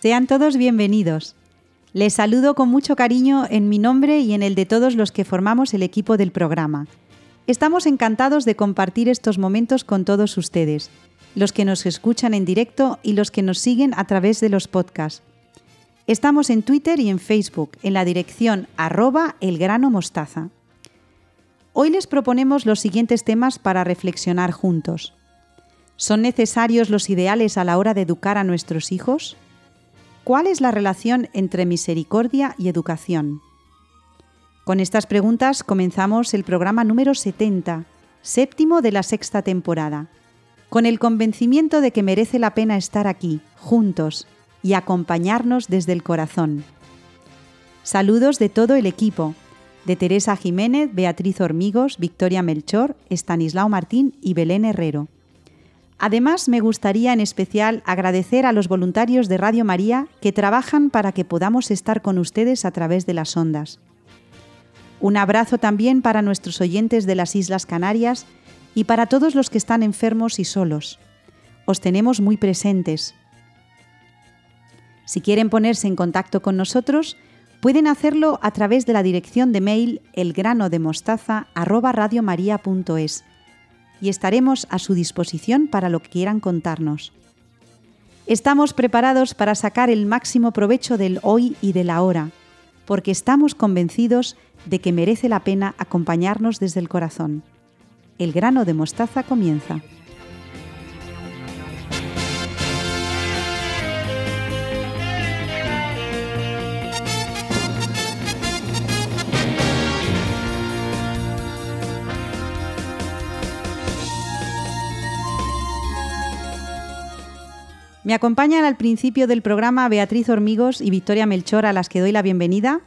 Sean todos bienvenidos. Les saludo con mucho cariño en mi nombre y en el de todos los que formamos el equipo del programa. Estamos encantados de compartir estos momentos con todos ustedes, los que nos escuchan en directo y los que nos siguen a través de los podcasts. Estamos en Twitter y en Facebook en la dirección arroba elgranomostaza. Hoy les proponemos los siguientes temas para reflexionar juntos. ¿Son necesarios los ideales a la hora de educar a nuestros hijos? ¿Cuál es la relación entre misericordia y educación? Con estas preguntas comenzamos el programa número 70, séptimo de la sexta temporada, con el convencimiento de que merece la pena estar aquí, juntos, y acompañarnos desde el corazón. Saludos de todo el equipo, de Teresa Jiménez, Beatriz Hormigos, Victoria Melchor, Estanislao Martín y Belén Herrero. Además, me gustaría en especial agradecer a los voluntarios de Radio María que trabajan para que podamos estar con ustedes a través de las ondas. Un abrazo también para nuestros oyentes de las Islas Canarias y para todos los que están enfermos y solos. Os tenemos muy presentes. Si quieren ponerse en contacto con nosotros, pueden hacerlo a través de la dirección de mail elgranodemostaza@radiomaria.es y estaremos a su disposición para lo que quieran contarnos. Estamos preparados para sacar el máximo provecho del hoy y del ahora, porque estamos convencidos de que merece la pena acompañarnos desde el corazón. El grano de mostaza comienza. Me acompañan al principio del programa Beatriz Hormigos y Victoria Melchor, a las que doy la bienvenida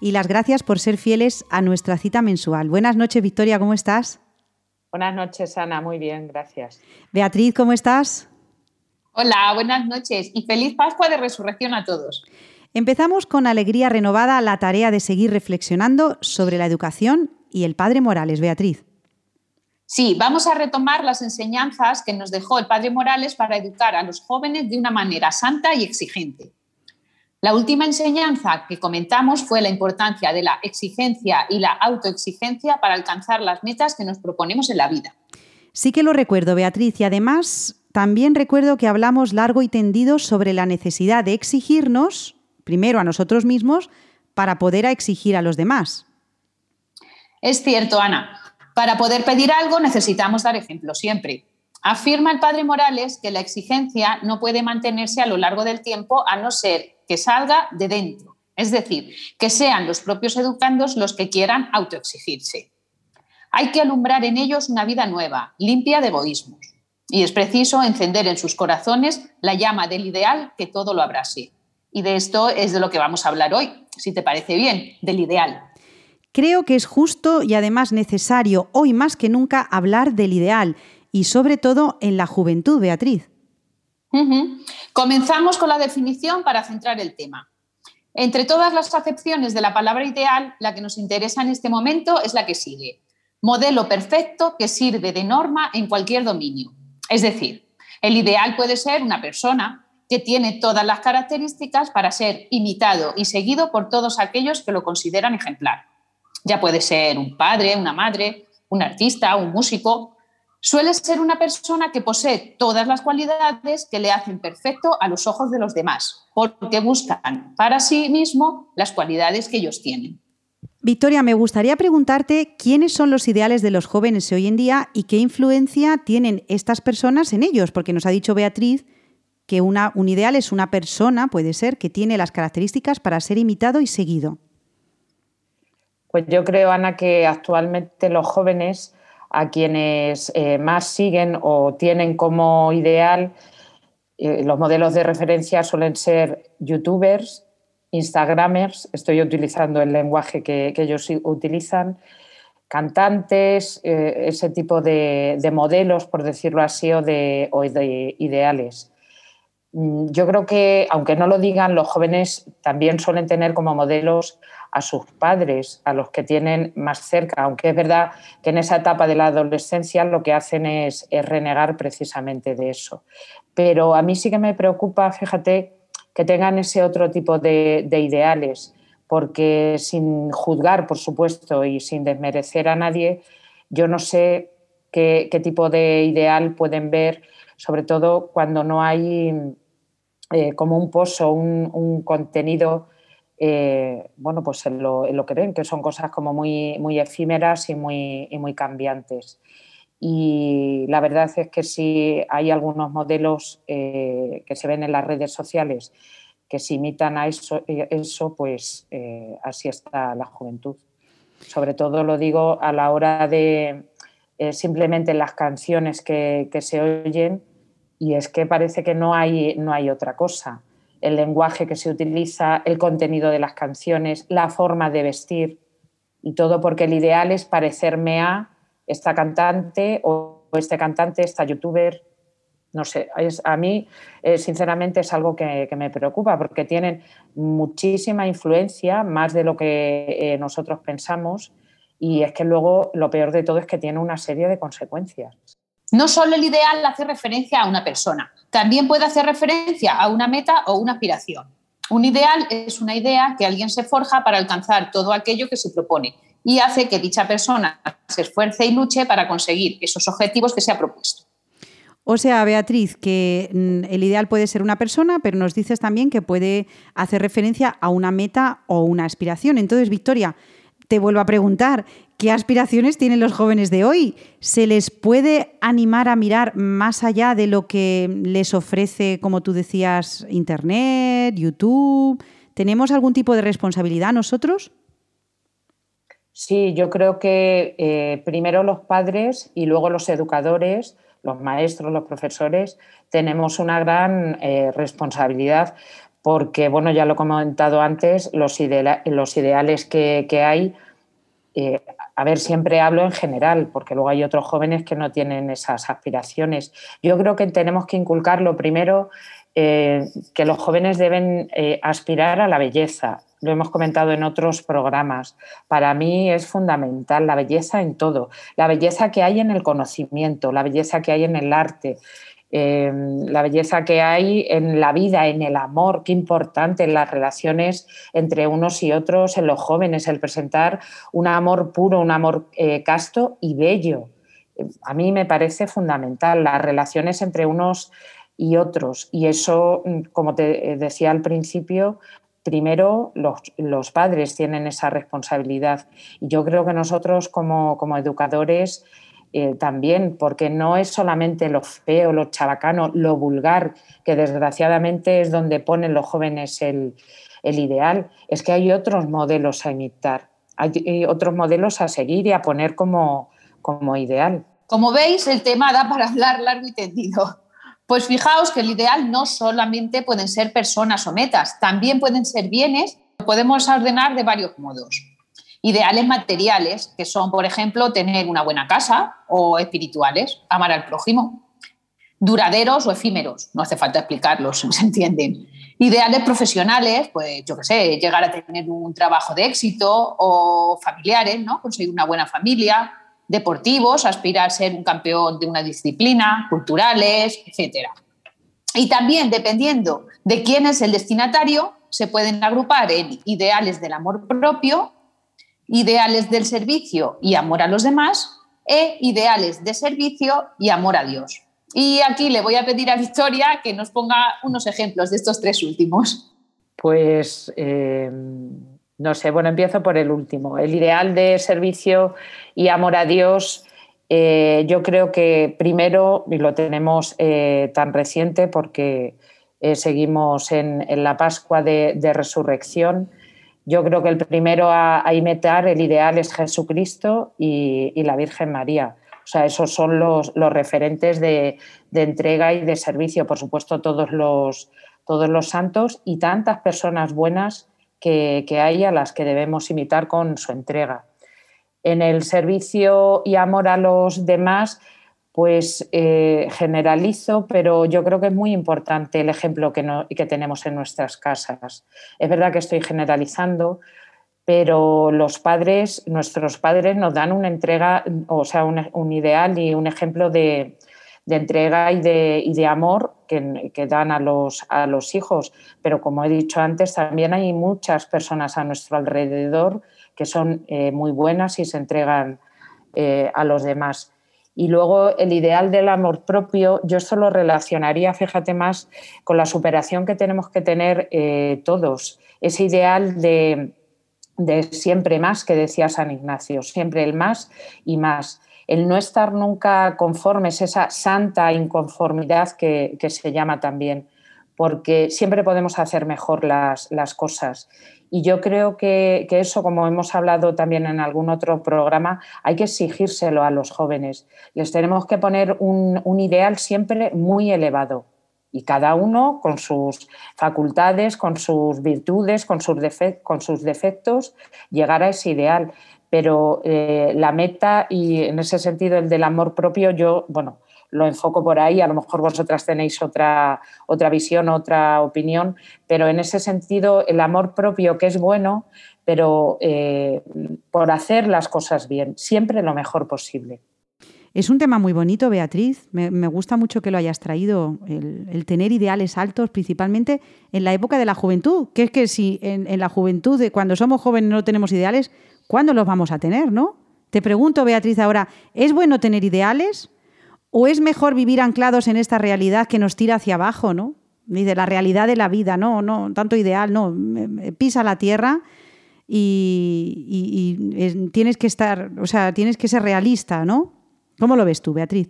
y las gracias por ser fieles a nuestra cita mensual. Buenas noches, Victoria, ¿cómo estás? Buenas noches, Ana, muy bien, gracias. Beatriz, ¿cómo estás? Hola, buenas noches y feliz Pascua de Resurrección a todos. Empezamos con alegría renovada la tarea de seguir reflexionando sobre la educación y el Padre Morales, Beatriz. Sí, vamos a retomar las enseñanzas que nos dejó el Padre Morales para educar a los jóvenes de una manera santa y exigente. La última enseñanza que comentamos fue la importancia de la exigencia y la autoexigencia para alcanzar las metas que nos proponemos en la vida. Sí que lo recuerdo, Beatriz, y además también recuerdo que hablamos largo y tendido sobre la necesidad de exigirnos, primero a nosotros mismos, para poder exigir a los demás. Es cierto, Ana. Para poder pedir algo necesitamos dar ejemplo siempre. Afirma el padre Morales que la exigencia no puede mantenerse a lo largo del tiempo a no ser que salga de dentro, es decir, que sean los propios educandos los que quieran autoexigirse. Hay que alumbrar en ellos una vida nueva, limpia de egoísmos, y es preciso encender en sus corazones la llama del ideal que todo lo abrase. Y de esto es de lo que vamos a hablar hoy, si te parece bien, del ideal. Creo que es justo y además necesario hoy más que nunca hablar del ideal y sobre todo en la juventud, Beatriz. Comenzamos con la definición para centrar el tema. Entre todas las acepciones de la palabra ideal, la que nos interesa en este momento es la que sigue. Modelo perfecto que sirve de norma en cualquier dominio. Es decir, el ideal puede ser una persona que tiene todas las características para ser imitado y seguido por todos aquellos que lo consideran ejemplar. Ya puede ser un padre, una madre, un artista, un músico. Suele ser una persona que posee todas las cualidades que le hacen perfecto a los ojos de los demás, porque buscan para sí mismo las cualidades que ellos tienen. Victoria, me gustaría preguntarte quiénes son los ideales de los jóvenes hoy en día y qué influencia tienen estas personas en ellos, porque nos ha dicho Beatriz que una, un ideal es una persona, puede ser, que tiene las características para ser imitado y seguido. Pues yo creo, Ana, que actualmente los jóvenes a quienes eh, más siguen o tienen como ideal eh, los modelos de referencia suelen ser youtubers, instagramers, estoy utilizando el lenguaje que, ellos utilizan, cantantes, eh, ese tipo de, modelos, por decirlo así, o de ideales. Mm, yo creo que, aunque no lo digan, los jóvenes también suelen tener como modelos a sus padres, a los que tienen más cerca, aunque es verdad que en esa etapa de la adolescencia lo que hacen es, renegar precisamente de eso. Pero a mí sí que me preocupa, fíjate, que tengan ese otro tipo de, ideales, porque sin juzgar, por supuesto, y sin desmerecer a nadie, yo no sé qué, tipo de ideal pueden ver, sobre todo cuando no hay eh, como un pozo, un, contenido, eh, bueno, pues en lo, que ven, que son cosas como muy, muy efímeras y muy, y muy cambiantes. Y la verdad es que si hay algunos modelos eh, que se ven en las redes sociales que se imitan a eso, eh, eso pues eh, así está la juventud. Sobre todo lo digo a la hora de simplemente las canciones que, que, se oyen y es que parece que no hay, no hay otra cosa. El lenguaje que se utiliza, el contenido de las canciones, la forma de vestir y todo porque el ideal es parecerme a esta cantante o este cantante, esta youtuber, no sé, a mí eh, sinceramente es algo que, me preocupa porque tienen muchísima influencia, más de lo que eh, nosotros pensamos, y es que luego lo peor de todo es que tiene una serie de consecuencias. No solo el ideal hace referencia a una persona, también puede hacer referencia a una meta o una aspiración. Un ideal es una idea que alguien se forja para alcanzar todo aquello que se propone y hace que dicha persona se esfuerce y luche para conseguir esos objetivos que se ha propuesto. O sea, Beatriz, que mm, el ideal puede ser una persona, pero nos dices también que puede hacer referencia a una meta o una aspiración. Entonces, Victoria, te vuelvo a preguntar, ¿qué aspiraciones tienen los jóvenes de hoy? ¿Se les puede animar a mirar más allá de lo que les ofrece, como tú decías, Internet, YouTube? ¿Tenemos algún tipo de responsabilidad nosotros? Sí, yo creo que eh, primero los padres y luego los educadores, los maestros, los profesores, tenemos una gran eh, responsabilidad porque, bueno, ya lo he comentado antes, los, ideales que, hay, eh, a ver, siempre hablo en general, porque luego hay otros jóvenes que no tienen esas aspiraciones. Yo creo que tenemos que inculcar lo primero, que los jóvenes deben aspirar a la belleza, lo hemos comentado en otros programas. Para mí es fundamental la belleza en todo, la belleza que hay en el conocimiento, la belleza que hay en el arte. Em, la belleza que hay en la vida, en el amor, qué importante en las relaciones entre unos y otros, en los jóvenes, el presentar un amor puro, un amor eh, casto y bello. A mí me parece fundamental las relaciones entre unos y otros. Y eso, mm, como te decía al principio, primero los, padres tienen esa responsabilidad. Y yo creo que nosotros como, educadores eh, también, porque no es solamente lo feo, lo chabacano, lo vulgar, que desgraciadamente es donde ponen los jóvenes el, ideal, es que hay otros modelos a imitar, hay otros modelos a seguir y a poner como, como ideal. Como veis, el tema da para hablar largo y tendido. Pues fijaos que el ideal no solamente pueden ser personas o metas, también pueden ser bienes, podemos ordenar de varios modos. Ideales materiales, que son, por ejemplo, tener una buena casa, o espirituales, amar al prójimo. Duraderos o efímeros, no hace falta explicarlos, se entienden. Ideales profesionales, pues yo qué sé, llegar a tener un trabajo de éxito, o familiares, ¿no? Conseguir una buena familia, deportivos, aspirar a ser un campeón de una disciplina, culturales, etc. Y también, dependiendo de quién es el destinatario, se pueden agrupar en ideales del amor propio, ideales del servicio y amor a los demás, e ideales de servicio y amor a Dios. Y aquí le voy a pedir a Victoria que nos ponga unos ejemplos de estos tres últimos. Pues eh, no sé, bueno, empiezo por el último. El ideal de servicio y amor a Dios, eh, yo creo que primero, y lo tenemos eh, tan reciente porque seguimos en, la Pascua de, Resurrección, yo creo que el primero a, imitar el ideal es Jesucristo y, la Virgen María. O sea, esos son los, referentes de, entrega y de servicio. Por supuesto, todos los, santos y tantas personas buenas que, hay a las que debemos imitar con su entrega. En el servicio y amor a los demás, pues eh, generalizo, pero yo creo que es muy importante el ejemplo que, tenemos en nuestras casas. Es verdad que estoy generalizando, pero los padres, nuestros padres nos dan una entrega, o sea, un, ideal y un ejemplo de, entrega y de, amor que, dan a los, a los hijos. Pero como he dicho antes, también hay muchas personas a nuestro alrededor que son eh, muy buenas y se entregan eh, a los demás. Y luego el ideal del amor propio, yo esto lo relacionaría, fíjate más, con la superación que tenemos que tener eh, todos. Ese ideal de, de siempre más que decía San Ignacio, siempre el más y más el no estar nunca conformes, esa santa inconformidad que, se llama también, porque siempre podemos hacer mejor las, cosas. Y yo creo que, eso, como hemos hablado también en algún otro programa, hay que exigírselo a los jóvenes. Les tenemos que poner un, ideal siempre muy elevado y cada uno con sus facultades, con sus virtudes, con sus, con sus defectos, llegar a ese ideal pero eh, la meta y en ese sentido el del amor propio, yo, bueno, lo enfoco por ahí, a lo mejor vosotras tenéis otra, otra visión, otra opinión, pero en ese sentido el amor propio que es bueno, pero eh, por hacer las cosas bien, siempre lo mejor posible. Es un tema muy bonito, Beatriz. Me, gusta mucho que lo hayas traído, el, tener ideales altos, principalmente en la época de la juventud, que es que si en, en la juventud, cuando somos jóvenes no tenemos ideales, ¿Cuándo los vamos a tener, no? Te pregunto, Beatriz, ahora, ¿es bueno tener ideales? ¿O es mejor vivir anclados en esta realidad que nos tira hacia abajo, no? Dice la realidad de la vida, no, no, tanto ideal, no. Pisa la tierra y, tienes que estar, o sea, tienes que ser realista, ¿no? ¿Cómo lo ves tú, Beatriz?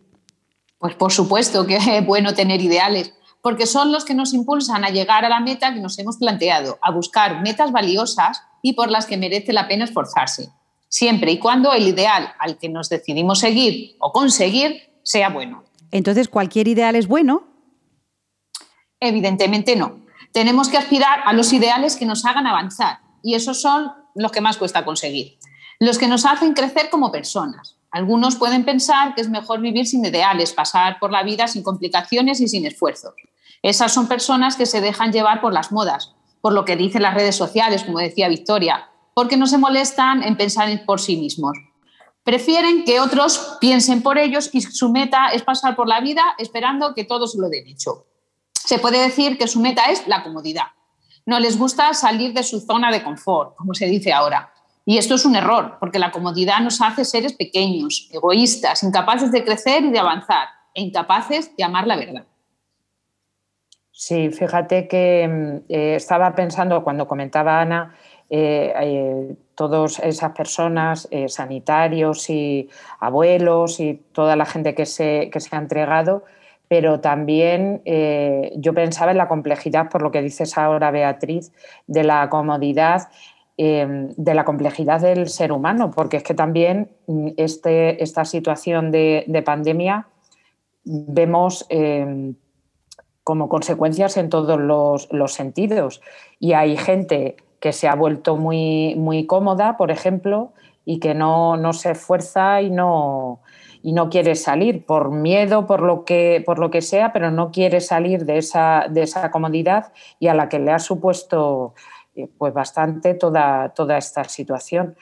Pues por supuesto que es bueno tener ideales, porque son los que nos impulsan a llegar a la meta que nos hemos planteado, a buscar metas valiosas y por las que merece la pena esforzarse, siempre y cuando el ideal al que nos decidimos seguir o conseguir sea bueno. Entonces, ¿cualquier ideal es bueno? Evidentemente no. Tenemos que aspirar a los ideales que nos hagan avanzar y esos son los que más cuesta conseguir, los que nos hacen crecer como personas. Algunos pueden pensar que es mejor vivir sin ideales, pasar por la vida sin complicaciones y sin esfuerzos. Esas son personas que se dejan llevar por las modas, por lo que dicen las redes sociales, como decía Victoria, porque no se molestan en pensar por sí mismos. Prefieren que otros piensen por ellos y su meta es pasar por la vida esperando que todos lo den hecho. Se puede decir que su meta es la comodidad. No les gusta salir de su zona de confort, como se dice ahora. Y esto es un error, porque la comodidad nos hace seres pequeños, egoístas, incapaces de crecer y de avanzar, e incapaces de amar la verdad. Sí, fíjate que mm, eh, estaba pensando cuando comentaba Ana, eh, eh, todas esas personas, sanitarios y abuelos y toda la gente que se, que se ha entregado, pero también yo pensaba en la complejidad, por lo que dices ahora, Beatriz, de la comodidad, de la complejidad del ser humano, porque es que también mm, este, esta situación de, de pandemia vemos como consecuencias en todos los, sentidos. Y hay gente que se ha vuelto muy, muy cómoda, por ejemplo, y que no, se esfuerza y no, y no quiere salir por miedo, por lo que, por lo que sea, pero no quiere salir de esa, de esa comodidad y a la que le ha supuesto eh, pues bastante toda, toda esta situación.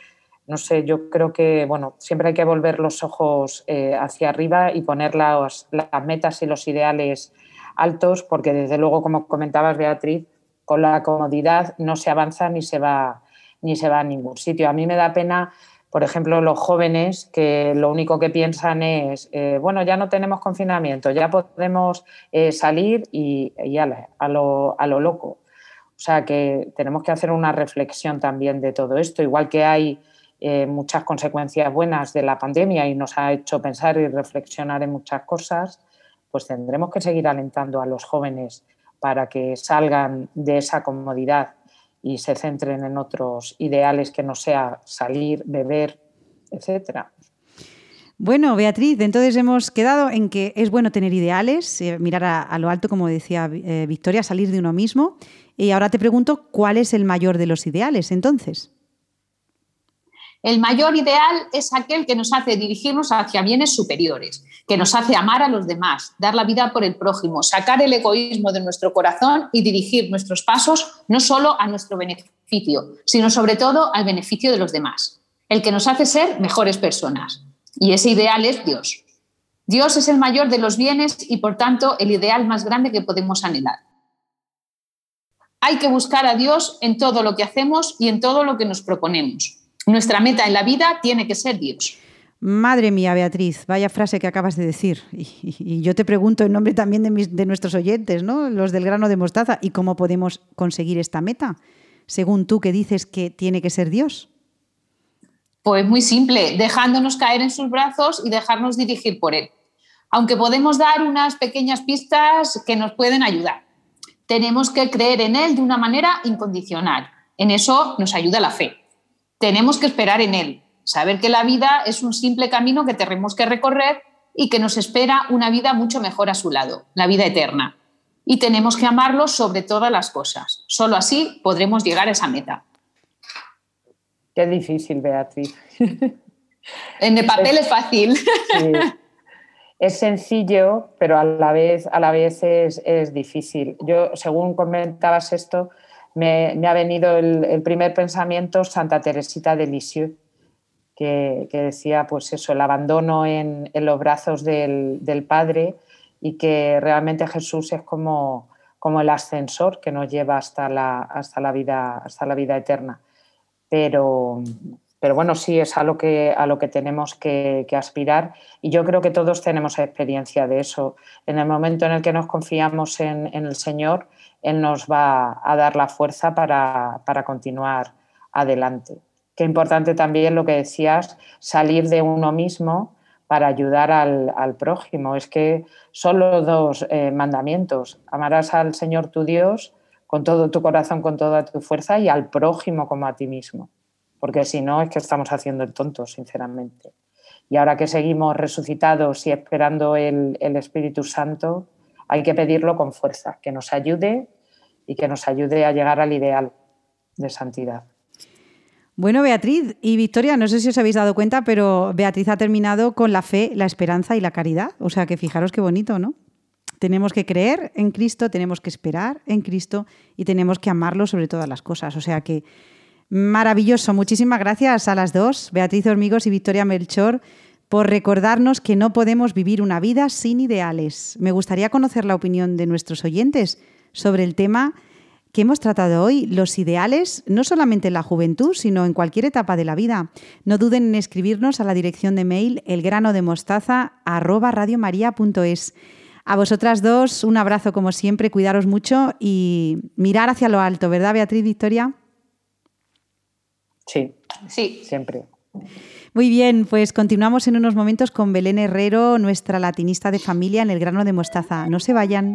No sé, yo creo que bueno, siempre hay que volver los ojos eh, hacia arriba y poner las, las metas y los ideales altos, porque desde luego, como comentabas, Beatriz, con la comodidad no se avanza ni se va, ni se va a ningún sitio. A mí me da pena, por ejemplo, los jóvenes que lo único que piensan es, eh, bueno, ya no tenemos confinamiento, ya podemos eh, salir y, a, lo, loco. O sea que tenemos que hacer una reflexión también de todo esto, igual que hay eh, muchas consecuencias buenas de la pandemia y nos ha hecho pensar y reflexionar en muchas cosas pues tendremos que seguir alentando a los jóvenes para que salgan de esa comodidad y se centren en otros ideales que no sea salir, beber, etcétera. Bueno, Beatriz, entonces hemos quedado en que es bueno tener ideales, eh, mirar a, lo alto, como decía eh, Victoria, salir de uno mismo. Y ahora te pregunto, ¿cuál es el mayor de los ideales entonces? El mayor ideal es aquel que nos hace dirigirnos hacia bienes superiores, que nos hace amar a los demás, dar la vida por el prójimo, sacar el egoísmo de nuestro corazón y dirigir nuestros pasos no solo a nuestro beneficio, sino sobre todo al beneficio de los demás, el que nos hace ser mejores personas. Y ese ideal es Dios. Dios es el mayor de los bienes y por tanto el ideal más grande que podemos anhelar. Hay que buscar a Dios en todo lo que hacemos y en todo lo que nos proponemos. Nuestra meta en la vida tiene que ser Dios. Madre mía, Beatriz, vaya frase que acabas de decir. Y, yo te pregunto en nombre también de, de, nuestros oyentes, ¿no? los del grano de mostaza, ¿y cómo podemos conseguir esta meta? Según tú que dices que tiene que ser Dios. Pues muy simple, dejándonos caer en sus brazos y dejarnos dirigir por Él. Aunque podemos dar unas pequeñas pistas que nos pueden ayudar. Tenemos que creer en Él de una manera incondicional. En eso nos ayuda la fe. Tenemos que esperar en Él, saber que la vida es un simple camino que tenemos que recorrer y que nos espera una vida mucho mejor a su lado, la vida eterna. Y tenemos que amarlo sobre todas las cosas. Solo así podremos llegar a esa meta. Qué difícil, Beatriz. En el papel es, fácil. Es sencillo, pero a la vez, a la vez es, difícil. Yo, según comentabas esto, me, ha venido el, primer pensamiento Santa Teresita de Lisieux, que, decía pues eso, el abandono en, los brazos del, Padre y que realmente Jesús es como, como el ascensor que nos lleva hasta la, hasta la, vida, hasta la vida eterna pero, pero bueno, sí es a lo que, a lo que tenemos que, aspirar y yo creo que todos tenemos experiencia de eso. En el momento en el que nos confiamos en, el Señor, Él nos va a dar la fuerza para, continuar adelante. Qué importante también lo que decías, salir de uno mismo para ayudar al, prójimo. Es que son los dos eh, mandamientos. Amarás al Señor tu Dios con todo tu corazón, con toda tu fuerza y al prójimo como a ti mismo. Porque si no, es que estamos haciendo el tonto, sinceramente. Y ahora que seguimos resucitados y esperando el, Espíritu Santo, hay que pedirlo con fuerza, que nos ayude y que nos ayude a llegar al ideal de santidad. Bueno, Beatriz y Victoria, no sé si os habéis dado cuenta, pero Beatriz ha terminado con la fe, la esperanza y la caridad. O sea que fijaros qué bonito, ¿no? Tenemos que creer en Cristo, tenemos que esperar en Cristo y tenemos que amarlo sobre todas las cosas. O sea que maravilloso. Muchísimas gracias a las dos, Beatriz Hormigos y Victoria Melchor, por recordarnos que no podemos vivir una vida sin ideales. Me gustaría conocer la opinión de nuestros oyentes sobre el tema que hemos tratado hoy, los ideales, no solamente en la juventud, sino en cualquier etapa de la vida. No duden en escribirnos a la dirección de mail elgranodemostaza@radiomaria.es. A vosotras dos, un abrazo como siempre, cuidaros mucho y mirar hacia lo alto, ¿verdad, Beatriz Victoria? Sí, sí. Siempre. Muy bien, pues continuamos en unos momentos con Belén Herrero, nuestra latinista de familia en el grano de mostaza. No se vayan.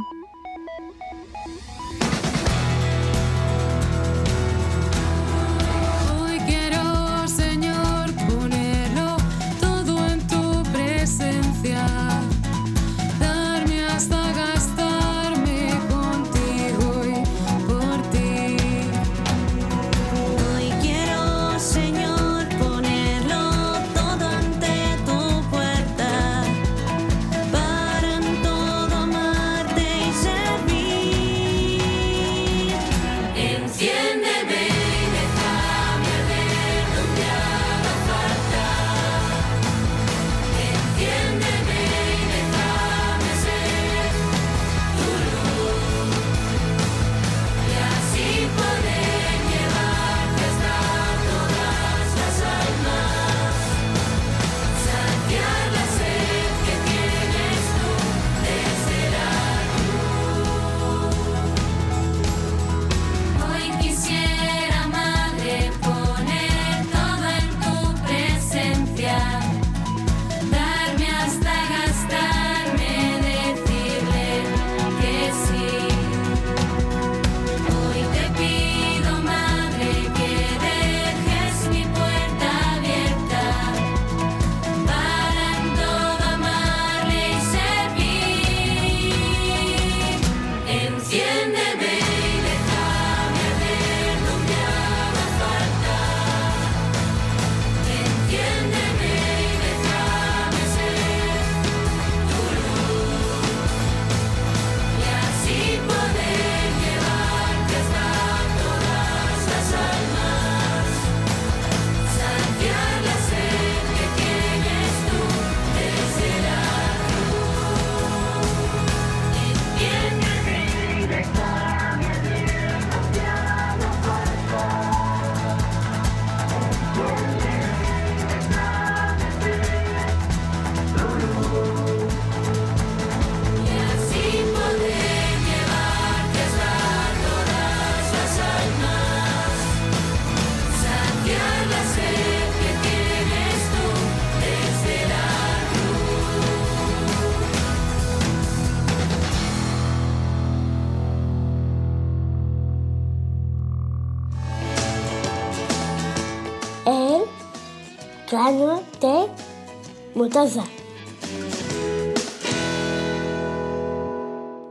Mostaza.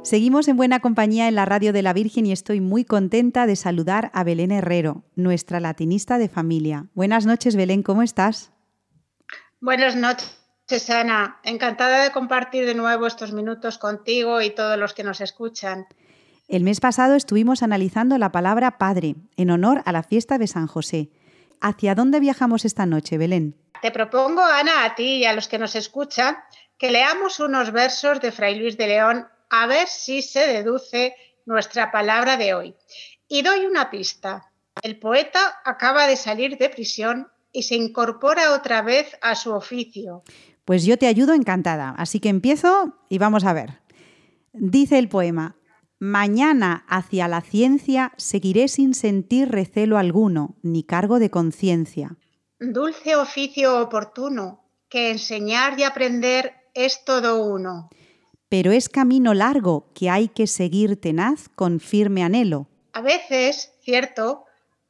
Seguimos en buena compañía en la radio de la Virgen y estoy muy contenta de saludar a Belén Herrero, nuestra latinista de familia. Buenas noches, Belén, ¿cómo estás? Buenas noches, Ana. Encantada de compartir de nuevo estos minutos contigo y todos los que nos escuchan. El mes pasado estuvimos analizando la palabra Padre en honor a la fiesta de San José. ¿Hacia dónde viajamos esta noche, Belén? Te propongo, Ana, a ti y a los que nos escuchan, que leamos unos versos de Fray Luis de León a ver si se deduce nuestra palabra de hoy. Y doy una pista. El poeta acaba de salir de prisión y se incorpora otra vez a su oficio. Pues yo te ayudo encantada, así que empiezo y vamos a ver. Dice el poema, Mañana hacia la ciencia seguiré sin sentir recelo alguno, ni cargo de conciencia. Dulce oficio oportuno, que enseñar y aprender es todo uno. Pero es camino largo que hay que seguir tenaz con firme anhelo. A veces, cierto,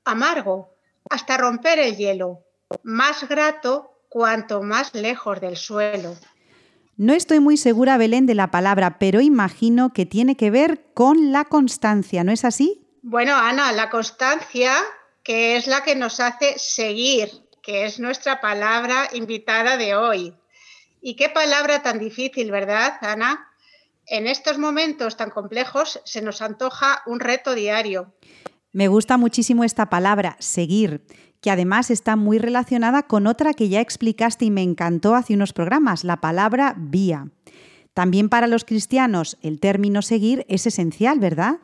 amargo, hasta romper el hielo, más grato cuanto más lejos del suelo. No estoy muy segura, Belén, de la palabra, pero imagino que tiene que ver con la constancia, ¿no es así? Bueno, Ana, la constancia, que es la que nos hace seguir, que es nuestra palabra invitada de hoy. Y qué palabra tan difícil, ¿verdad, Ana? En estos momentos tan complejos se nos antoja un reto diario. Me gusta muchísimo esta palabra, seguir que además está muy relacionada con otra que ya explicaste y me encantó hace unos programas, la palabra vía. También para los cristianos el término seguir es esencial, ¿verdad?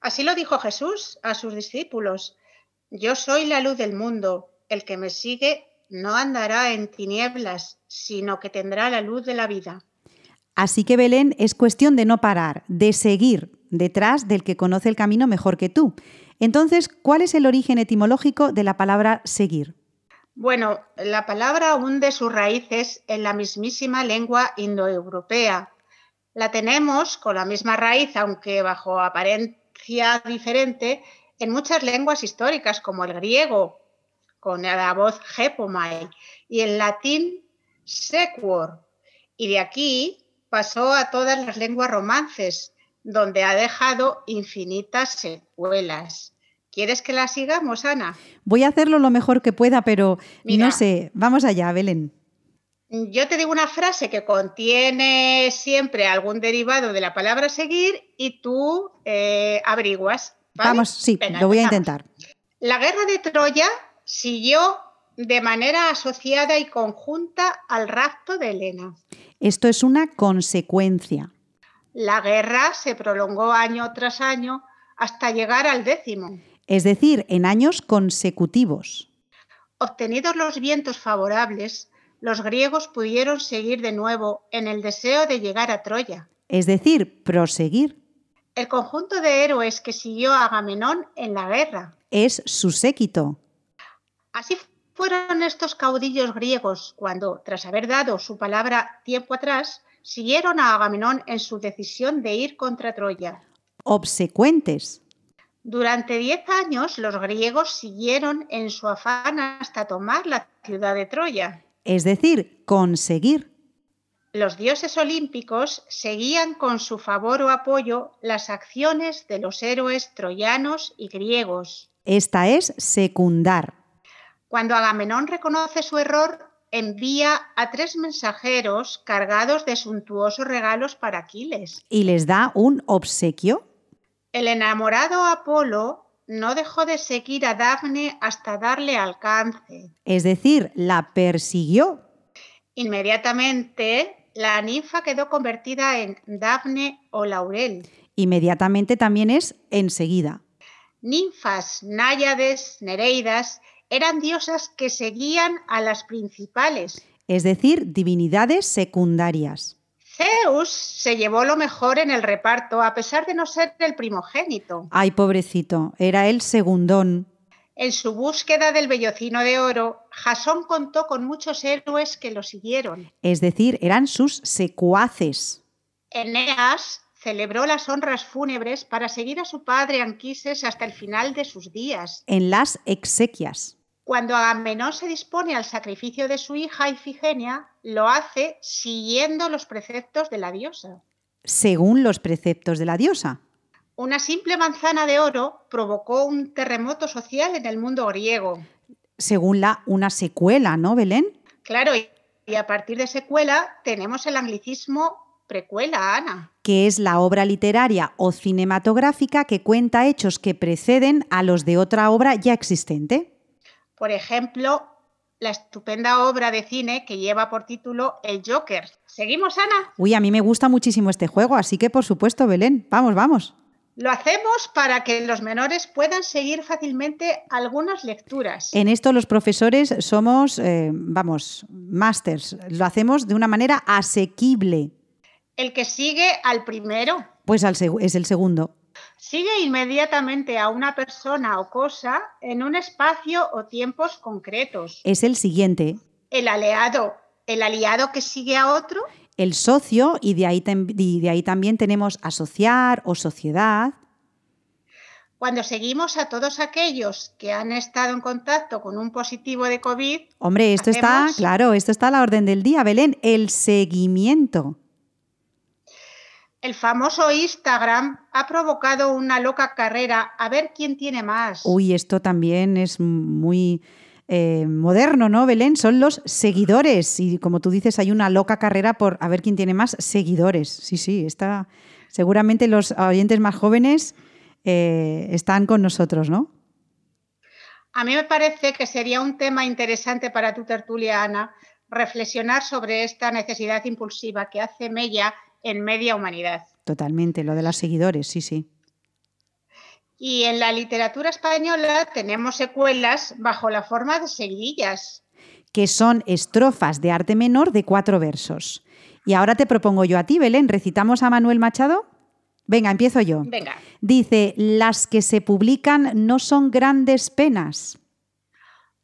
Así lo dijo Jesús a sus discípulos. Yo soy la luz del mundo. El que me sigue no andará en tinieblas, sino que tendrá la luz de la vida. Así que Belén es cuestión de no parar, de seguir detrás del que conoce el camino mejor que tú. Entonces, ¿cuál es el origen etimológico de la palabra seguir? Bueno, la palabra hunde sus raíces en la mismísima lengua indoeuropea. La tenemos con la misma raíz, aunque bajo apariencia diferente, en muchas lenguas históricas, como el griego, con la voz gepomai, y el latín sequor. Y de aquí pasó a todas las lenguas romances, donde ha dejado infinitas secuelas. ¿Quieres que la sigamos, Ana? Voy a hacerlo lo mejor que pueda, pero no sé. Vamos allá, Belén. Yo te digo una frase que contiene siempre algún derivado de la palabra seguir y tú eh, averiguas. Vamos, sí, lo voy a intentar. La guerra de Troya siguió de manera asociada y conjunta al rapto de Helena. Esto es una consecuencia. La guerra se prolongó año tras año hasta llegar al décimo. Es decir, en años consecutivos. Obtenidos los vientos favorables, los griegos pudieron seguir de nuevo en el deseo de llegar a Troya. Es decir, proseguir. El conjunto de héroes que siguió a Agamenón en la guerra. Es su séquito. Así fueron estos caudillos griegos cuando, tras haber dado su palabra tiempo atrás, siguieron a Agamenón en su decisión de ir contra Troya. Obsecuentes. Durante diez años los griegos siguieron en su afán hasta tomar la ciudad de Troya. Es decir, conseguir. Los dioses olímpicos seguían con su favor o apoyo las acciones de los héroes troyanos y griegos. Esta es secundar. Cuando Agamenón reconoce su error, envía a tres mensajeros cargados de suntuosos regalos para Aquiles. ¿Y les da un obsequio? El enamorado Apolo no dejó de seguir a Dafne hasta darle alcance. Es decir, la persiguió. Inmediatamente, la ninfa quedó convertida en Dafne o Laurel. Inmediatamente también es enseguida. Ninfas, náyades, nereidas eran diosas que seguían a las principales. Es decir, divinidades secundarias. Zeus se llevó lo mejor en el reparto, a pesar de no ser el primogénito. Ay, pobrecito, era el segundón. En su búsqueda del vellocino de oro, Jasón contó con muchos héroes que lo siguieron. Es decir, eran sus secuaces. Eneas celebró las honras fúnebres para seguir a su padre Anquises hasta el final de sus días. En las exequias. Cuando Agamenón se dispone al sacrificio de su hija Ifigenia, lo hace siguiendo los preceptos de la diosa. Según los preceptos de la diosa. Una simple manzana de oro provocó un terremoto social en el mundo griego. Según la una secuela, ¿no, Belén? Claro, y a partir de secuela tenemos el anglicismo precuela, Ana. Que es la obra literaria o cinematográfica que cuenta hechos que preceden a los de otra obra ya existente. Por ejemplo, la estupenda obra de cine que lleva por título El Joker. ¿Seguimos, Ana? Uy, a mí me gusta muchísimo este juego, así que por supuesto, Belén, vamos, vamos. Lo hacemos para que los menores puedan seguir fácilmente algunas lecturas. En esto los profesores somos, eh, vamos, masters. Lo hacemos de una manera asequible. El que sigue al primero. Pues al es el segundo. Sigue inmediatamente a una persona o cosa en un espacio o tiempos concretos. Es el siguiente. El aliado. El aliado que sigue a otro. El socio, y de ahí, de ahí también tenemos asociar o sociedad. Cuando seguimos a todos aquellos que han estado en contacto con un positivo de COVID. Hombre, esto está, claro, esto está a la orden del día, Belén, el seguimiento. El famoso Instagram ha provocado una loca carrera a ver quién tiene más. Uy, esto también es muy eh, moderno, ¿no, Belén? Son los seguidores. Y como tú dices, hay una loca carrera por a ver quién tiene más seguidores. Sí, sí, está. Seguramente los oyentes más jóvenes eh, están con nosotros, ¿no? A mí me parece que sería un tema interesante para tu tertulia, Ana, reflexionar sobre esta necesidad impulsiva que hace Mella en media humanidad. Totalmente, lo de los seguidores, sí, sí. Y en la literatura española tenemos secuelas bajo la forma de seguidillas. Que son estrofas de arte menor de cuatro versos. Y ahora te propongo yo a ti, Belén, ¿recitamos a Manuel Machado? Venga, empiezo yo. Venga. Dice, las que se publican no son grandes penas.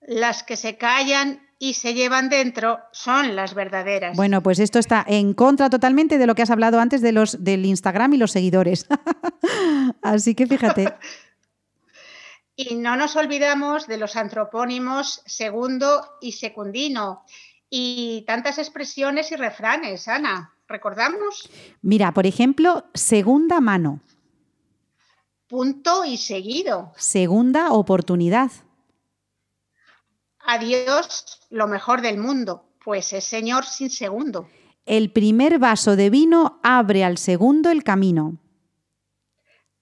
Las que se callan y se llevan dentro son las verdaderas. Bueno, pues esto está en contra totalmente de lo que has hablado antes de los del Instagram y los seguidores. Así que fíjate. y no nos olvidamos de los antropónimos segundo y secundino y tantas expresiones y refranes, Ana. ¿Recordamos? Mira, por ejemplo, segunda mano. Punto y seguido. Segunda oportunidad a Dios lo mejor del mundo, pues es Señor sin segundo. El primer vaso de vino abre al segundo el camino.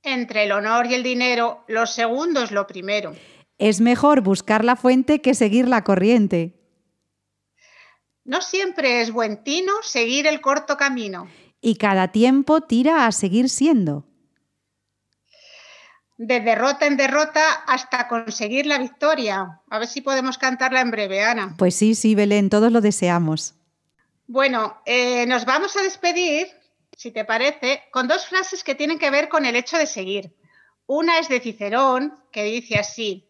Entre el honor y el dinero, lo segundo es lo primero. Es mejor buscar la fuente que seguir la corriente. No siempre es buen tino seguir el corto camino. Y cada tiempo tira a seguir siendo de derrota en derrota hasta conseguir la victoria. A ver si podemos cantarla en breve, Ana. Pues sí, sí, Belén, todos lo deseamos. Bueno, eh, nos vamos a despedir, si te parece, con dos frases que tienen que ver con el hecho de seguir. Una es de Cicerón, que dice así,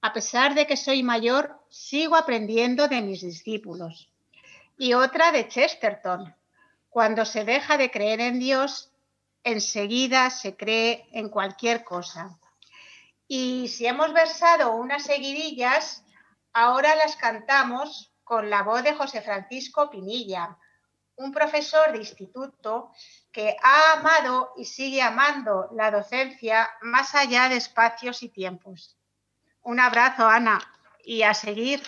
a pesar de que soy mayor, sigo aprendiendo de mis discípulos. Y otra de Chesterton, cuando se deja de creer en Dios, enseguida se cree en cualquier cosa. Y si hemos versado unas seguidillas, ahora las cantamos con la voz de José Francisco Pinilla, un profesor de instituto que ha amado y sigue amando la docencia más allá de espacios y tiempos. Un abrazo, Ana, y a seguir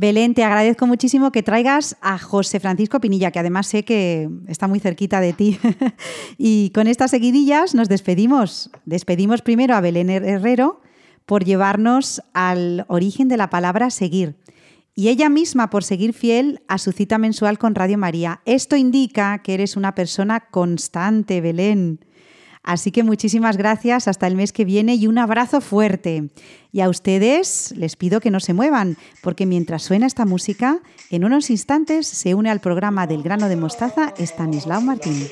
Belén, te agradezco muchísimo que traigas a José Francisco Pinilla, que además sé que está muy cerquita de ti. y con estas seguidillas nos despedimos. Despedimos primero a Belén Herrero por llevarnos al origen de la palabra seguir. Y ella misma por seguir fiel a su cita mensual con Radio María. Esto indica que eres una persona constante, Belén. Así que muchísimas gracias, hasta el mes que viene y un abrazo fuerte. Y a ustedes les pido que no se muevan, porque mientras suena esta música, en unos instantes se une al programa del grano de mostaza Stanislao Martín.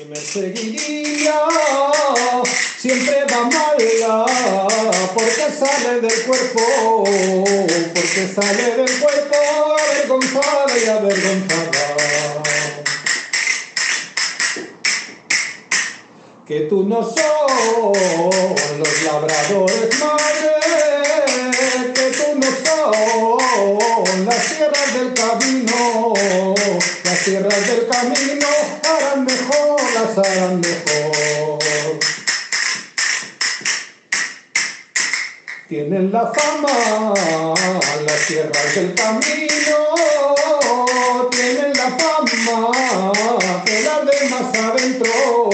que tú no son los labradores madre, que tú no son las tierras del camino, las tierras del camino harán mejor, las harán mejor. Tienen la fama las tierras del camino, tienen la fama que las de más adentro,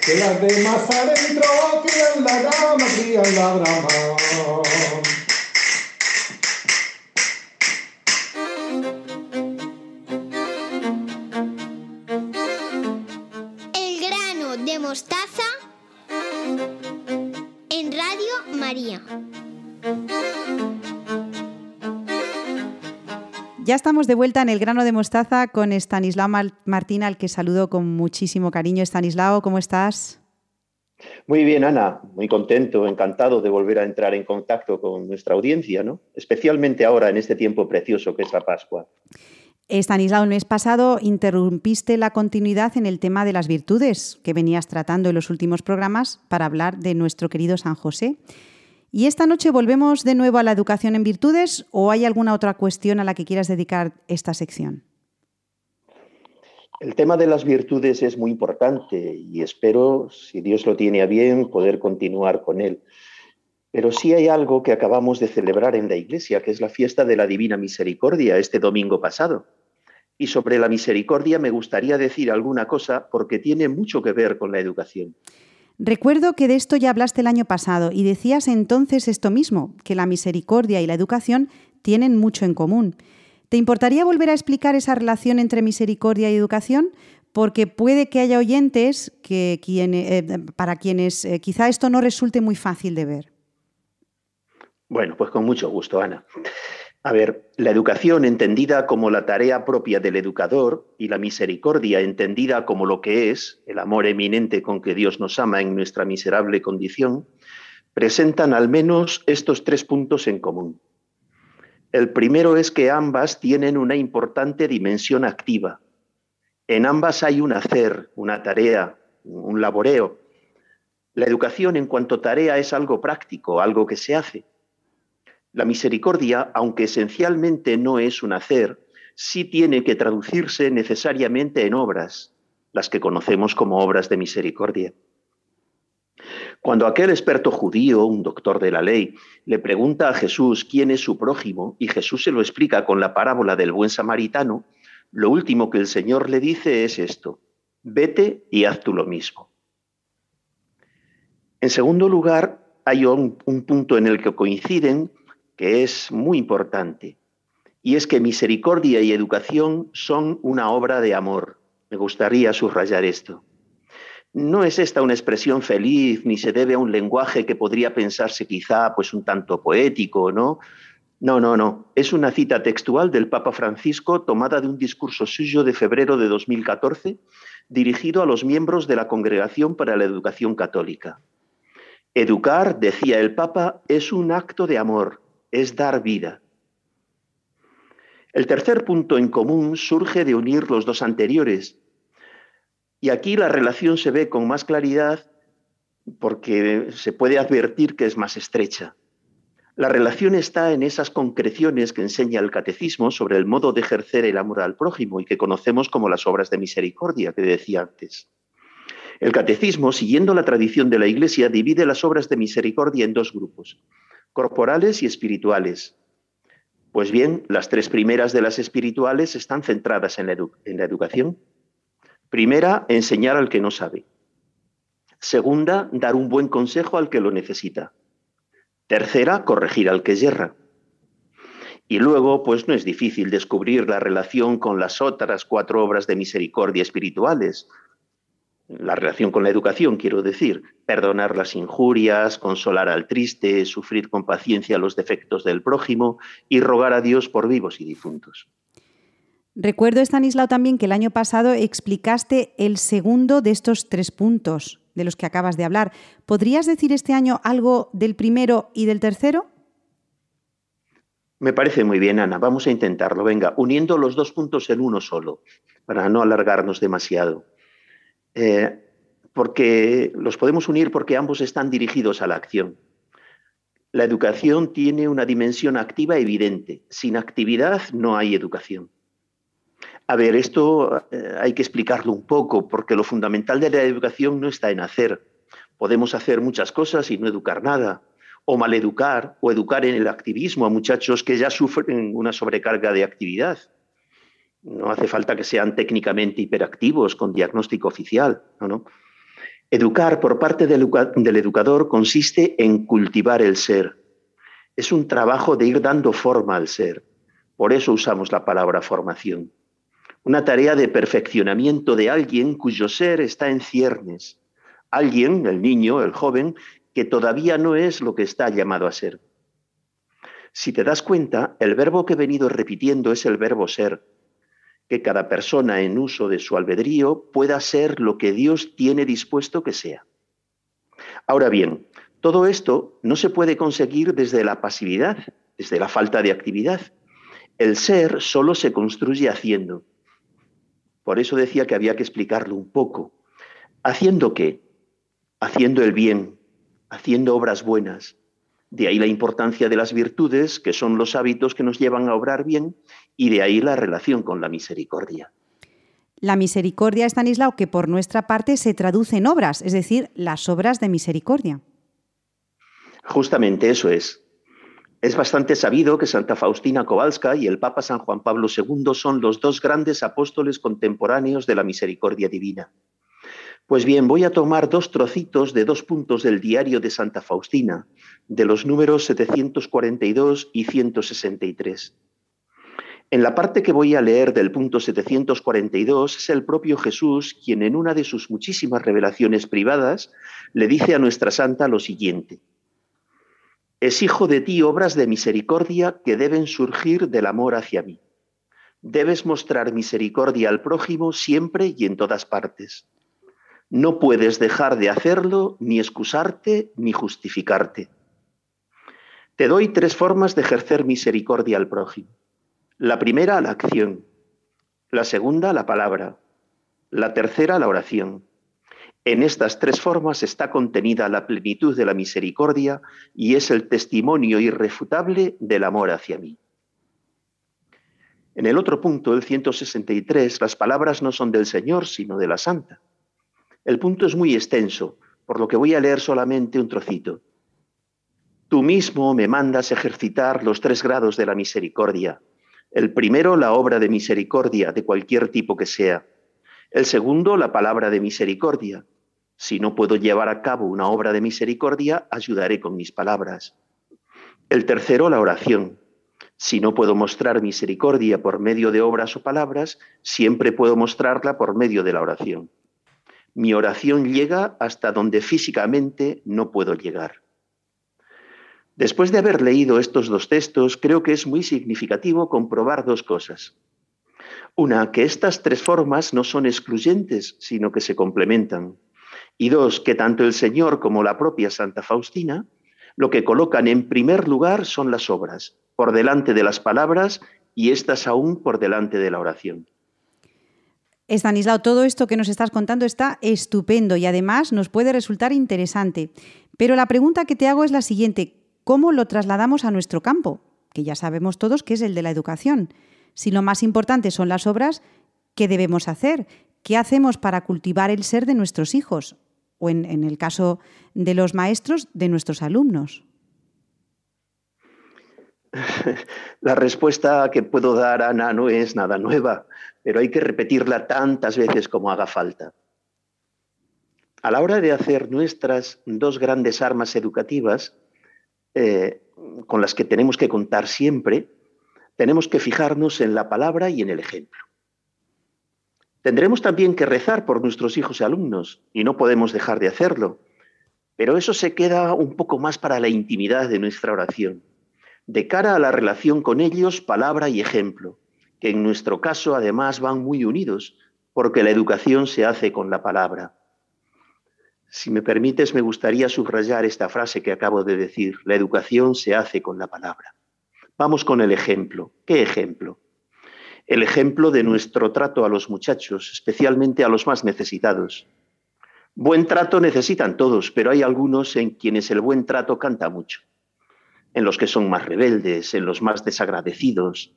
que las de más adentro crían la dama, crían la drama. Ya estamos de vuelta en el grano de mostaza con Estanislao Martín, al que saludo con muchísimo cariño. Estanislao, ¿cómo estás? Muy bien, Ana, muy contento, encantado de volver a entrar en contacto con nuestra audiencia, ¿no? Especialmente ahora en este tiempo precioso que es la Pascua. Estanislao, el mes pasado interrumpiste la continuidad en el tema de las virtudes que venías tratando en los últimos programas para hablar de nuestro querido San José. ¿Y esta noche volvemos de nuevo a la educación en virtudes o hay alguna otra cuestión a la que quieras dedicar esta sección? El tema de las virtudes es muy importante y espero, si Dios lo tiene a bien, poder continuar con él. Pero sí hay algo que acabamos de celebrar en la Iglesia, que es la fiesta de la Divina Misericordia este domingo pasado. Y sobre la misericordia me gustaría decir alguna cosa porque tiene mucho que ver con la educación. Recuerdo que de esto ya hablaste el año pasado y decías entonces esto mismo, que la misericordia y la educación tienen mucho en común. ¿Te importaría volver a explicar esa relación entre misericordia y educación? Porque puede que haya oyentes que, eh, para quienes eh, quizá esto no resulte muy fácil de ver. Bueno, pues con mucho gusto, Ana. A ver, la educación entendida como la tarea propia del educador y la misericordia entendida como lo que es, el amor eminente con que Dios nos ama en nuestra miserable condición, presentan al menos estos tres puntos en común. El primero es que ambas tienen una importante dimensión activa. En ambas hay un hacer, una tarea, un laboreo. La educación en cuanto tarea es algo práctico, algo que se hace. La misericordia, aunque esencialmente no es un hacer, sí tiene que traducirse necesariamente en obras, las que conocemos como obras de misericordia. Cuando aquel experto judío, un doctor de la ley, le pregunta a Jesús quién es su prójimo y Jesús se lo explica con la parábola del buen samaritano, lo último que el Señor le dice es esto, vete y haz tú lo mismo. En segundo lugar, hay un, un punto en el que coinciden que es muy importante, y es que misericordia y educación son una obra de amor. Me gustaría subrayar esto. No es esta una expresión feliz, ni se debe a un lenguaje que podría pensarse quizá pues un tanto poético, ¿no? No, no, no. Es una cita textual del Papa Francisco tomada de un discurso suyo de febrero de 2014 dirigido a los miembros de la Congregación para la Educación Católica. Educar, decía el Papa, es un acto de amor, es dar vida. El tercer punto en común surge de unir los dos anteriores. Y aquí la relación se ve con más claridad porque se puede advertir que es más estrecha. La relación está en esas concreciones que enseña el catecismo sobre el modo de ejercer el amor al prójimo y que conocemos como las obras de misericordia que decía antes. El catecismo, siguiendo la tradición de la Iglesia, divide las obras de misericordia en dos grupos, corporales y espirituales. Pues bien, las tres primeras de las espirituales están centradas en la, educación. Primera, enseñar al que no sabe. Segunda, dar un buen consejo al que lo necesita. Tercera, corregir al que yerra. Y luego, pues no es difícil descubrir la relación con las otras cuatro obras de misericordia espirituales. La relación con la educación, quiero decir, perdonar las injurias, consolar al triste, sufrir con paciencia los defectos del prójimo y rogar a Dios por vivos y difuntos. Recuerdo, Stanislao, también que el año pasado explicaste el segundo de estos tres puntos de los que acabas de hablar. ¿Podrías decir este año algo del primero y del tercero? Me parece muy bien, Ana. Vamos a intentarlo. Venga, uniendo los dos puntos en uno solo, para no alargarnos demasiado. Eh, porque los podemos unir porque ambos están dirigidos a la acción. La educación tiene una dimensión activa evidente. Sin actividad no hay educación. A ver, esto eh, hay que explicarlo un poco, porque lo fundamental de la educación no está en hacer. Podemos hacer muchas cosas y no educar nada, o maleducar, o educar en el activismo a muchachos que ya sufren una sobrecarga de actividad. No hace falta que sean técnicamente hiperactivos con diagnóstico oficial. ¿no? Educar por parte del, del educador consiste en cultivar el ser. Es un trabajo de ir dando forma al ser. Por eso usamos la palabra formación. Una tarea de perfeccionamiento de alguien cuyo ser está en ciernes. Alguien, el niño, el joven, que todavía no es lo que está llamado a ser. Si te das cuenta, el verbo que he venido repitiendo es el verbo ser, que cada persona en uso de su albedrío pueda ser lo que Dios tiene dispuesto que sea. Ahora bien, todo esto no se puede conseguir desde la pasividad, desde la falta de actividad. El ser solo se construye haciendo. Por eso decía que había que explicarlo un poco. ¿Haciendo qué? Haciendo el bien, haciendo obras buenas, de ahí la importancia de las virtudes, que son los hábitos que nos llevan a obrar bien, y de ahí la relación con la misericordia. La misericordia, Stanislao, que por nuestra parte se traduce en obras, es decir, las obras de misericordia. Justamente eso es. Es bastante sabido que Santa Faustina Kowalska y el Papa San Juan Pablo II son los dos grandes apóstoles contemporáneos de la misericordia divina. Pues bien, voy a tomar dos trocitos de dos puntos del diario de Santa Faustina, de los números 742 y 163. En la parte que voy a leer del punto 742 es el propio Jesús quien en una de sus muchísimas revelaciones privadas le dice a nuestra santa lo siguiente. Exijo de ti obras de misericordia que deben surgir del amor hacia mí. Debes mostrar misericordia al prójimo siempre y en todas partes no puedes dejar de hacerlo, ni excusarte, ni justificarte. Te doy tres formas de ejercer misericordia al prójimo. La primera, la acción. La segunda, la palabra. La tercera, la oración. En estas tres formas está contenida la plenitud de la misericordia y es el testimonio irrefutable del amor hacia mí. En el otro punto, el 163, las palabras no son del Señor, sino de la Santa. El punto es muy extenso, por lo que voy a leer solamente un trocito. Tú mismo me mandas ejercitar los tres grados de la misericordia. El primero, la obra de misericordia, de cualquier tipo que sea. El segundo, la palabra de misericordia. Si no puedo llevar a cabo una obra de misericordia, ayudaré con mis palabras. El tercero, la oración. Si no puedo mostrar misericordia por medio de obras o palabras, siempre puedo mostrarla por medio de la oración mi oración llega hasta donde físicamente no puedo llegar. Después de haber leído estos dos textos, creo que es muy significativo comprobar dos cosas. Una, que estas tres formas no son excluyentes, sino que se complementan. Y dos, que tanto el Señor como la propia Santa Faustina lo que colocan en primer lugar son las obras, por delante de las palabras y estas aún por delante de la oración. Estanislao, todo esto que nos estás contando está estupendo y además nos puede resultar interesante. Pero la pregunta que te hago es la siguiente, ¿cómo lo trasladamos a nuestro campo? Que ya sabemos todos que es el de la educación. Si lo más importante son las obras, ¿qué debemos hacer? ¿Qué hacemos para cultivar el ser de nuestros hijos? O en, en el caso de los maestros, de nuestros alumnos. La respuesta que puedo dar, Ana, no es nada nueva, pero hay que repetirla tantas veces como haga falta. A la hora de hacer nuestras dos grandes armas educativas, eh, con las que tenemos que contar siempre, tenemos que fijarnos en la palabra y en el ejemplo. Tendremos también que rezar por nuestros hijos y alumnos, y no podemos dejar de hacerlo, pero eso se queda un poco más para la intimidad de nuestra oración de cara a la relación con ellos, palabra y ejemplo, que en nuestro caso además van muy unidos, porque la educación se hace con la palabra. Si me permites, me gustaría subrayar esta frase que acabo de decir, la educación se hace con la palabra. Vamos con el ejemplo. ¿Qué ejemplo? El ejemplo de nuestro trato a los muchachos, especialmente a los más necesitados. Buen trato necesitan todos, pero hay algunos en quienes el buen trato canta mucho en los que son más rebeldes, en los más desagradecidos.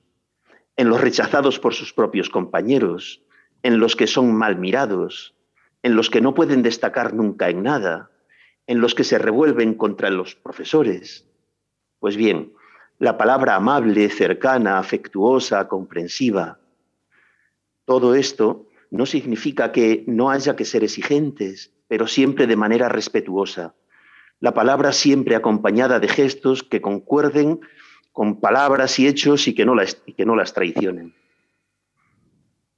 en los rechazados por sus propios compañeros, en los que son mal mirados, en los que no pueden destacar nunca en nada, en los que se revuelven contra los profesores. Pues bien, la palabra amable, cercana, afectuosa, comprensiva, todo esto no significa que no haya que ser exigentes, pero siempre de manera respetuosa. La palabra siempre acompañada de gestos que concuerden con palabras y hechos y que no las, que no las traicionen.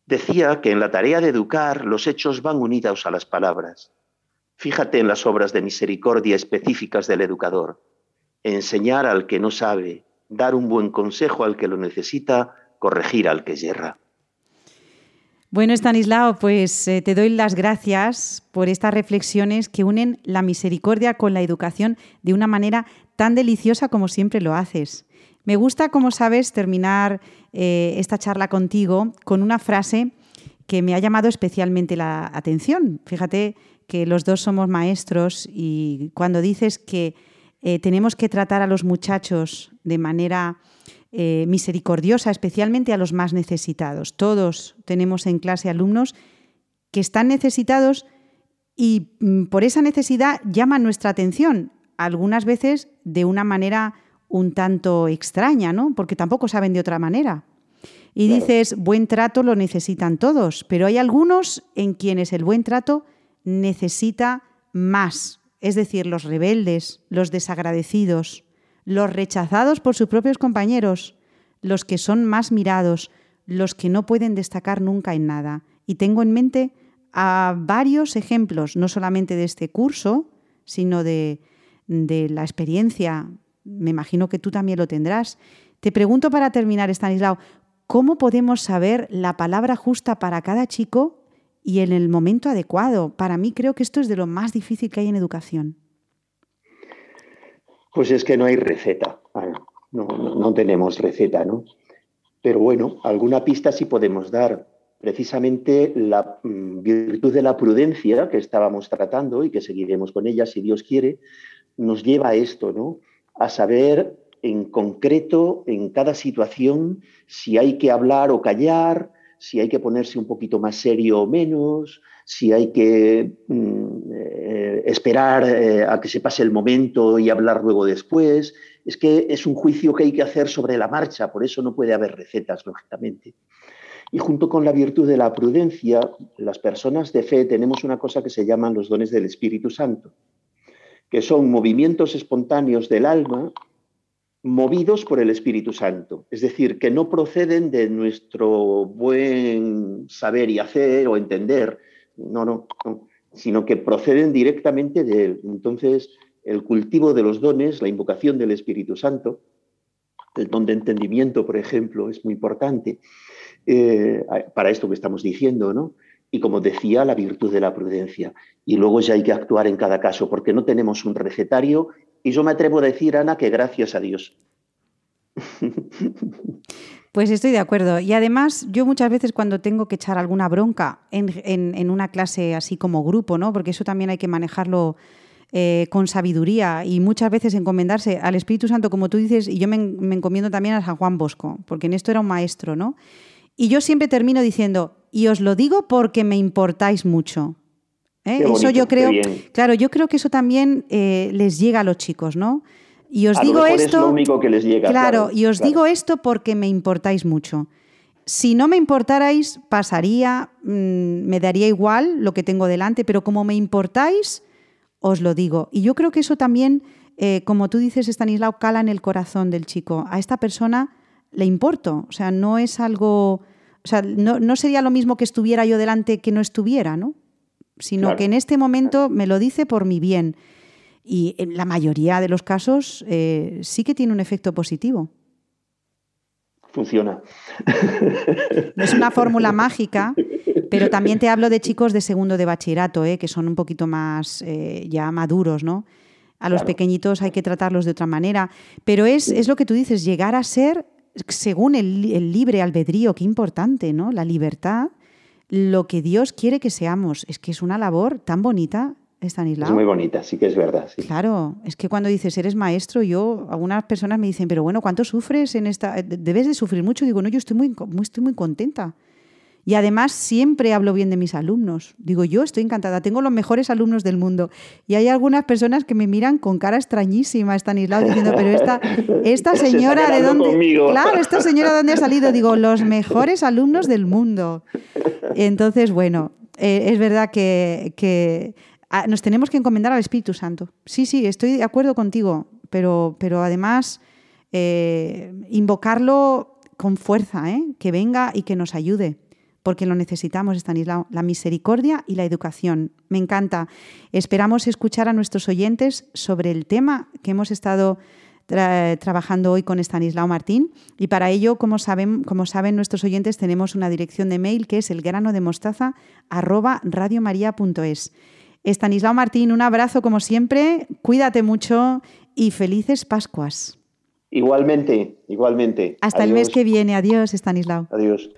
Decía que en la tarea de educar los hechos van unidos a las palabras. Fíjate en las obras de misericordia específicas del educador. Enseñar al que no sabe, dar un buen consejo al que lo necesita, corregir al que yerra. Bueno, Stanislao, pues eh, te doy las gracias por estas reflexiones que unen la misericordia con la educación de una manera tan deliciosa como siempre lo haces. Me gusta, como sabes, terminar eh, esta charla contigo con una frase que me ha llamado especialmente la atención. Fíjate que los dos somos maestros y cuando dices que eh, tenemos que tratar a los muchachos de manera eh, misericordiosa, especialmente a los más necesitados. Todos tenemos en clase alumnos que están necesitados y mm, por esa necesidad llaman nuestra atención, algunas veces de una manera un tanto extraña, ¿no? Porque tampoco saben de otra manera. Y dices, buen trato lo necesitan todos, pero hay algunos en quienes el buen trato necesita más, es decir, los rebeldes, los desagradecidos, los rechazados por sus propios compañeros, los que son más mirados, los que no pueden destacar nunca en nada. Y tengo en mente a varios ejemplos, no solamente de este curso, sino de, de la experiencia me imagino que tú también lo tendrás. Te pregunto para terminar, Stanislao, ¿cómo podemos saber la palabra justa para cada chico y en el momento adecuado? Para mí creo que esto es de lo más difícil que hay en educación. Pues es que no hay receta, no, no tenemos receta, ¿no? Pero bueno, alguna pista sí podemos dar. Precisamente la mm, virtud de la prudencia que estábamos tratando y que seguiremos con ella si Dios quiere, nos lleva a esto, ¿no? a saber en concreto, en cada situación, si hay que hablar o callar, si hay que ponerse un poquito más serio o menos, si hay que mm, esperar eh, a que se pase el momento y hablar luego después. Es que es un juicio que hay que hacer sobre la marcha, por eso no puede haber recetas, lógicamente. Y junto con la virtud de la prudencia, las personas de fe tenemos una cosa que se llaman los dones del Espíritu Santo que son movimientos espontáneos del alma movidos por el Espíritu Santo, es decir, que no proceden de nuestro buen saber y hacer o entender, no, no, sino que proceden directamente de él. Entonces, el cultivo de los dones, la invocación del Espíritu Santo, el don de entendimiento, por ejemplo, es muy importante eh, para esto que estamos diciendo, ¿no? y, como decía, la virtud de la prudencia. Y luego ya hay que actuar en cada caso, porque no tenemos un recetario. Y yo me atrevo a decir, Ana, que gracias a Dios. Pues estoy de acuerdo. Y además, yo muchas veces cuando tengo que echar alguna bronca en, una clase así como grupo, ¿no? Porque eso también hay que manejarlo eh, con sabiduría y muchas veces encomendarse al Espíritu Santo, como tú dices, y yo me, me, encomiendo también a San Juan Bosco, porque en esto era un maestro, ¿no? Y yo siempre termino diciendo, y os lo digo porque me importáis mucho. ¿eh? eso yo creo, claro, yo creo que eso también eh, les llega a los chicos, ¿no? Y os digo esto, es lo único que les llega. Claro, y os digo esto porque me importáis mucho. Si no me importarais, pasaría, mm, me daría igual lo que tengo delante, pero como me importáis, os lo digo. Y yo creo que eso también, eh, como tú dices, Stanislao, cala en el corazón del chico. A esta persona le importo, o sea, no es algo o sea, no, sería lo mismo que estuviera yo delante que no estuviera, ¿no? Sino que en este momento me lo dice por mi bien. Y en la mayoría de los casos eh, sí que tiene un efecto positivo. Funciona. No es una fórmula mágica, pero también te hablo de chicos de segundo de bachillerato, ¿eh? que son un poquito más eh, ya maduros, ¿no? A los pequeñitos hay que tratarlos de otra manera. Pero es, es lo que tú dices, llegar a ser según el, libre albedrío, qué importante, ¿no? La libertad, lo que Dios quiere que seamos. Es que es una labor tan bonita Stanislao. Es muy bonita, sí que es verdad. Sí. Claro, es que cuando dices eres maestro, yo, algunas personas me dicen, pero bueno, ¿cuánto sufres en esta? Debes de sufrir mucho. Digo, no, yo estoy muy, estoy muy contenta. Y además siempre hablo bien de mis alumnos. Digo, yo estoy encantada, tengo los mejores alumnos del mundo. Y hay algunas personas que me miran con cara extrañísima, Stanislao, diciendo, pero esta, esta señora de dónde... Claro, esta señora de dónde ha salido. Digo, los mejores alumnos del mundo. Entonces, bueno, eh, es verdad que, ah, nos tenemos que encomendar al Espíritu Santo. Sí, sí, estoy de acuerdo contigo, pero, pero además eh, invocarlo con fuerza, ¿eh? que venga y que nos ayude porque lo necesitamos, Estanislao, la misericordia y la educación. Me encanta. Esperamos escuchar a nuestros oyentes sobre el tema que hemos estado trabajando hoy con Estanislao Martín y para ello, como saben, como saben nuestros oyentes, tenemos una dirección de mail que es elgranodemostaza@radiomaria.es. Estanislao Martín, un abrazo como siempre, cuídate mucho y felices Pascuas. Igualmente, igualmente. Hasta el mes que viene. Adiós, Estanislao. Adiós.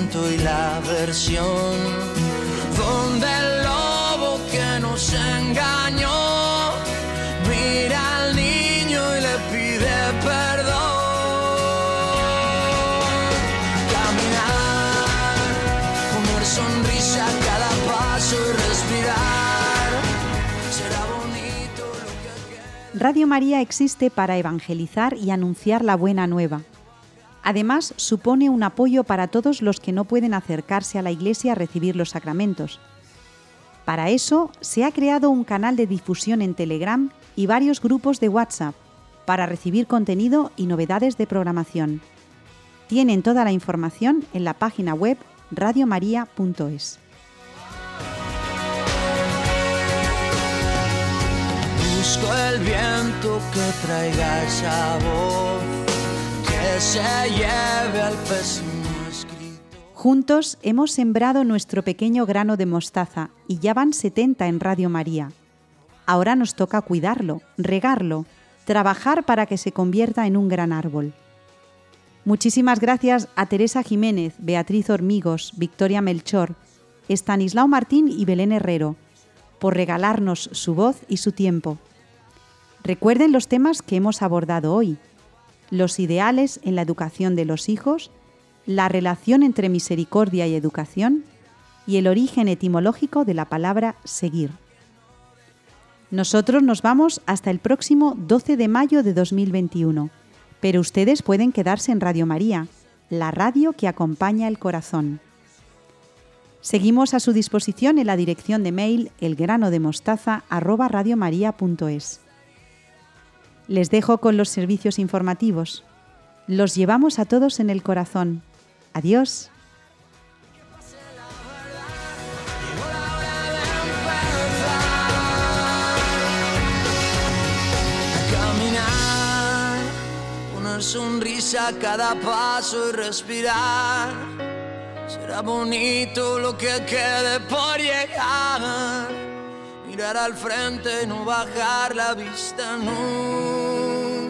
Y la versión donde el lobo que nos engañó mira al niño y le pide perdón. Caminar, poner sonrisa a cada paso y respirar. Será bonito lo que Radio María existe para evangelizar y anunciar la buena nueva. Además, supone un apoyo para todos los que no pueden acercarse a la Iglesia a recibir los sacramentos. Para eso, se ha creado un canal de difusión en Telegram y varios grupos de WhatsApp para recibir contenido y novedades de programación. Tienen toda la información en la página web radiomaria.es. El viento que Juntos hemos sembrado nuestro pequeño grano de mostaza y ya van 70 en Radio María. Ahora nos toca cuidarlo, regarlo, trabajar para que se convierta en un gran árbol. Muchísimas gracias a Teresa Jiménez, Beatriz Hormigos, Victoria Melchor, Estanislao Martín y Belén Herrero por regalarnos su voz y su tiempo. Recuerden los temas que hemos abordado hoy. Los ideales en la educación de los hijos, la relación entre misericordia y educación y el origen etimológico de la palabra seguir. Nosotros nos vamos hasta el próximo 12 de mayo de 2021, pero ustedes pueden quedarse en Radio María, la radio que acompaña el corazón. Seguimos a su disposición en la dirección de mail elgranodemostaza@radiomaria.es. Les dejo con los servicios informativos. Los llevamos a todos en el corazón. Adiós. Sonrisa a cada paso y respirar. Será bonito lo que quede por llegar mirar al frente, no bajar la vista nunca.